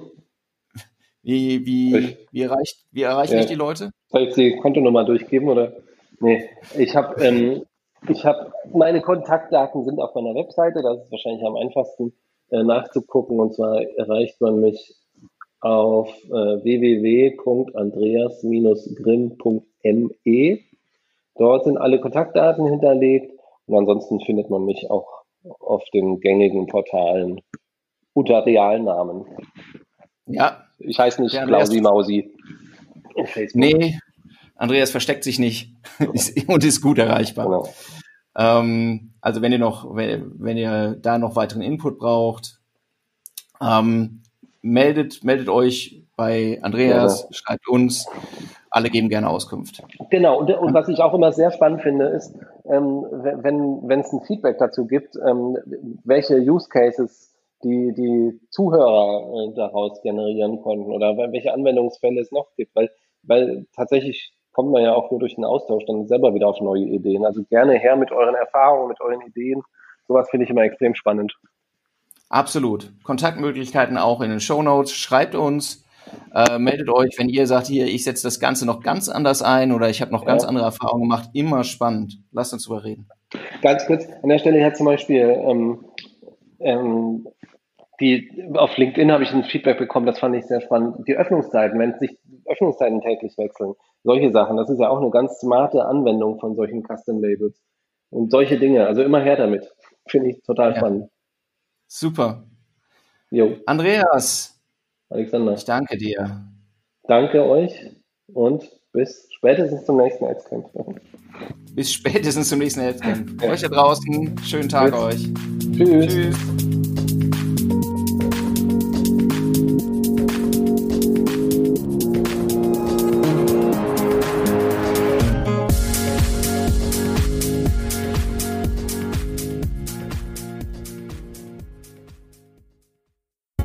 wie, wie, wie, erreicht, wie erreiche ja. ich die Leute? Soll ich die Kontonummer durchgeben oder? Nee, ich habe ähm, ich habe meine Kontaktdaten sind auf meiner Webseite, das ist wahrscheinlich am einfachsten äh, nachzugucken und zwar erreicht man mich auf äh, www.andreas-grimm.me. Dort sind alle Kontaktdaten hinterlegt und ansonsten findet man mich auch auf den gängigen Portalen unter Realnamen. Ja. Ich heiße nicht Klausi Mausi. Nee, Andreas versteckt sich nicht und ist gut erreichbar. Genau. Ähm, also wenn ihr noch, wenn, wenn, ihr da noch weiteren Input braucht, ähm, meldet, meldet euch bei Andreas, ja. schreibt uns alle geben gerne Auskunft. Genau, und, und was ich auch immer sehr spannend finde, ist, ähm, wenn wenn es ein Feedback dazu gibt, ähm, welche Use Cases die, die Zuhörer äh, daraus generieren konnten oder welche Anwendungsfälle es noch gibt, weil, weil tatsächlich kommt man ja auch nur durch den Austausch dann selber wieder auf neue Ideen. Also gerne her mit euren Erfahrungen, mit euren Ideen. Sowas finde ich immer extrem spannend. Absolut. Kontaktmöglichkeiten auch in den Show Notes. Schreibt uns, äh, meldet euch, wenn ihr sagt, hier, ich setze das Ganze noch ganz anders ein oder ich habe noch ganz ja. andere Erfahrungen gemacht. Immer spannend. Lasst uns drüber reden. Ganz kurz, an der Stelle, ich zum Beispiel ähm, ähm, die, auf LinkedIn habe ich ein Feedback bekommen, das fand ich sehr spannend. Die Öffnungszeiten, wenn sich Öffnungszeiten täglich wechseln, solche Sachen, das ist ja auch eine ganz smarte Anwendung von solchen Custom Labels. Und solche Dinge, also immer her damit. Finde ich total ja. spannend. Super. Jo. Andreas, Alexander. Ich danke dir. Danke euch und bis spätestens zum nächsten Hetzcamp. Bis spätestens zum nächsten Hetzcamp. Ja. Euch da draußen, schönen Tag Tschüss. euch. Tschüss. Tschüss.